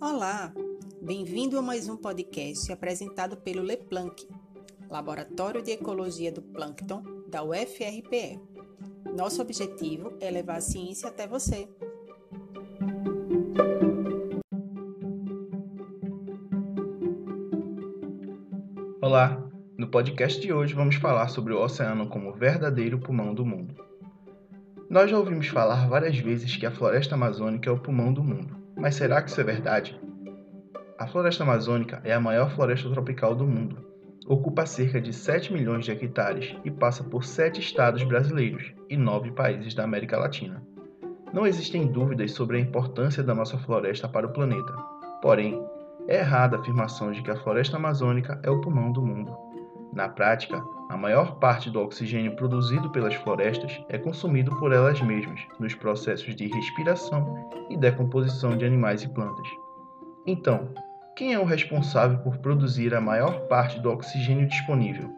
Olá, bem-vindo a mais um podcast apresentado pelo LePlanck, Laboratório de Ecologia do Plâncton da UFRPE. Nosso objetivo é levar a ciência até você. Olá, no podcast de hoje vamos falar sobre o oceano como verdadeiro pulmão do mundo. Nós já ouvimos falar várias vezes que a floresta amazônica é o pulmão do mundo. Mas será que isso é verdade? A floresta amazônica é a maior floresta tropical do mundo. Ocupa cerca de 7 milhões de hectares e passa por 7 estados brasileiros e 9 países da América Latina. Não existem dúvidas sobre a importância da nossa floresta para o planeta. Porém, é errada a afirmação de que a floresta amazônica é o pulmão do mundo. Na prática, a maior parte do oxigênio produzido pelas florestas é consumido por elas mesmas nos processos de respiração e decomposição de animais e plantas. Então, quem é o responsável por produzir a maior parte do oxigênio disponível?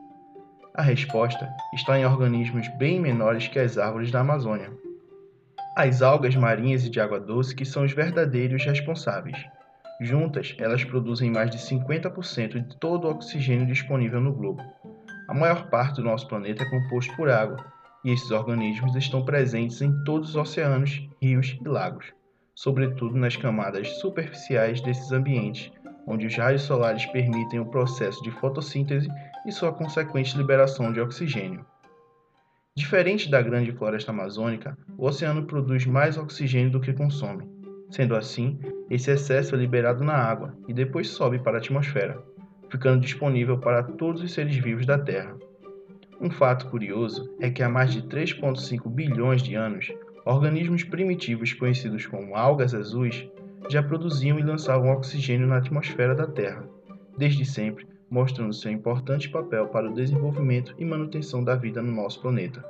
A resposta está em organismos bem menores que as árvores da Amazônia. As algas marinhas e de água doce que são os verdadeiros responsáveis. Juntas, elas produzem mais de 50% de todo o oxigênio disponível no globo. A maior parte do nosso planeta é composto por água, e esses organismos estão presentes em todos os oceanos, rios e lagos, sobretudo nas camadas superficiais desses ambientes, onde os raios solares permitem o processo de fotossíntese e sua consequente liberação de oxigênio. Diferente da grande floresta amazônica, o oceano produz mais oxigênio do que consome. Sendo assim, esse excesso é liberado na água e depois sobe para a atmosfera ficando disponível para todos os seres vivos da Terra. Um fato curioso é que há mais de 3,5 bilhões de anos, organismos primitivos conhecidos como algas azuis já produziam e lançavam oxigênio na atmosfera da Terra, desde sempre mostrando seu importante papel para o desenvolvimento e manutenção da vida no nosso planeta.